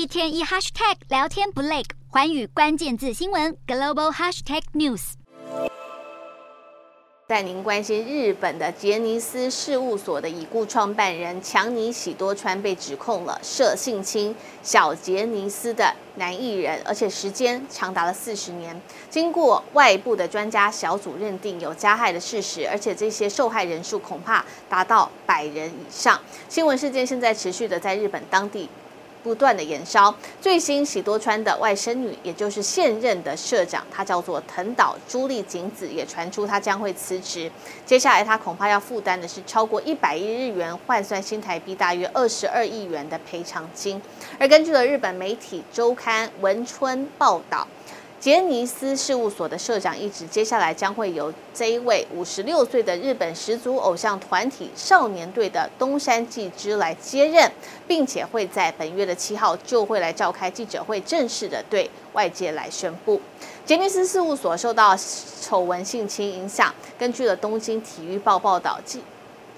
一天一 hashtag 聊天不累，环宇关键字新闻 global hashtag news。带您关心日本的杰尼斯事务所的已故创办人强尼喜多川被指控了涉性侵小杰尼斯的男艺人，而且时间长达了四十年。经过外部的专家小组认定有加害的事实，而且这些受害人数恐怕达到百人以上。新闻事件现在持续的在日本当地。不断的延烧，最新喜多川的外甥女，也就是现任的社长，她叫做藤岛朱莉景子，也传出她将会辞职。接下来她恐怕要负担的是超过一百亿日元，换算新台币大约二十二亿元的赔偿金。而根据了日本媒体周刊文春报道。杰尼斯事务所的社长一职，接下来将会由这一位五十六岁的日本始祖偶像团体少年队的东山纪之来接任，并且会在本月的七号就会来召开记者会，正式的对外界来宣布。杰尼斯事务所受到丑闻性侵影响，根据了东京体育报报道，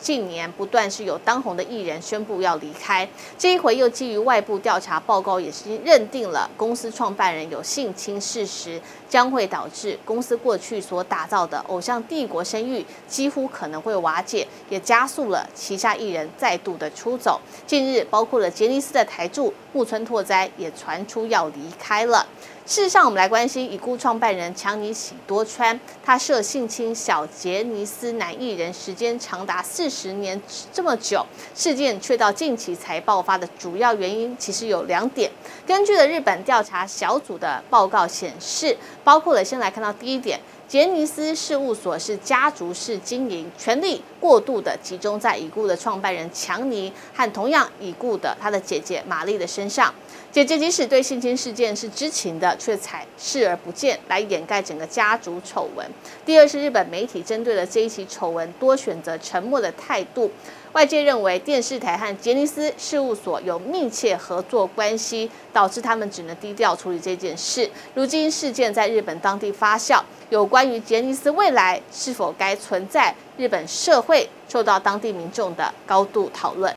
近年不断是有当红的艺人宣布要离开，这一回又基于外部调查报告，也是认定了公司创办人有性侵事实，将会导致公司过去所打造的偶像帝国声誉几乎可能会瓦解，也加速了旗下艺人再度的出走。近日，包括了杰尼斯的台柱木村拓哉也传出要离开了。事实上，我们来关心已故创办人强尼喜多川，他涉性侵小杰尼斯男艺人时间长达四十年这么久，事件却到近期才爆发的主要原因其实有两点。根据了日本调查小组的报告显示，包括了先来看到第一点。杰尼斯事务所是家族式经营，权力过度的集中在已故的创办人强尼和同样已故的他的姐姐玛丽的身上。姐姐即使对性侵事件是知情的，却采视而不见来掩盖整个家族丑闻。第二是日本媒体针对了这一起丑闻多选择沉默的态度。外界认为电视台和杰尼斯事务所有密切合作关系，导致他们只能低调处理这件事。如今事件在日本当地发酵，有关于杰尼斯未来是否该存在，日本社会受到当地民众的高度讨论。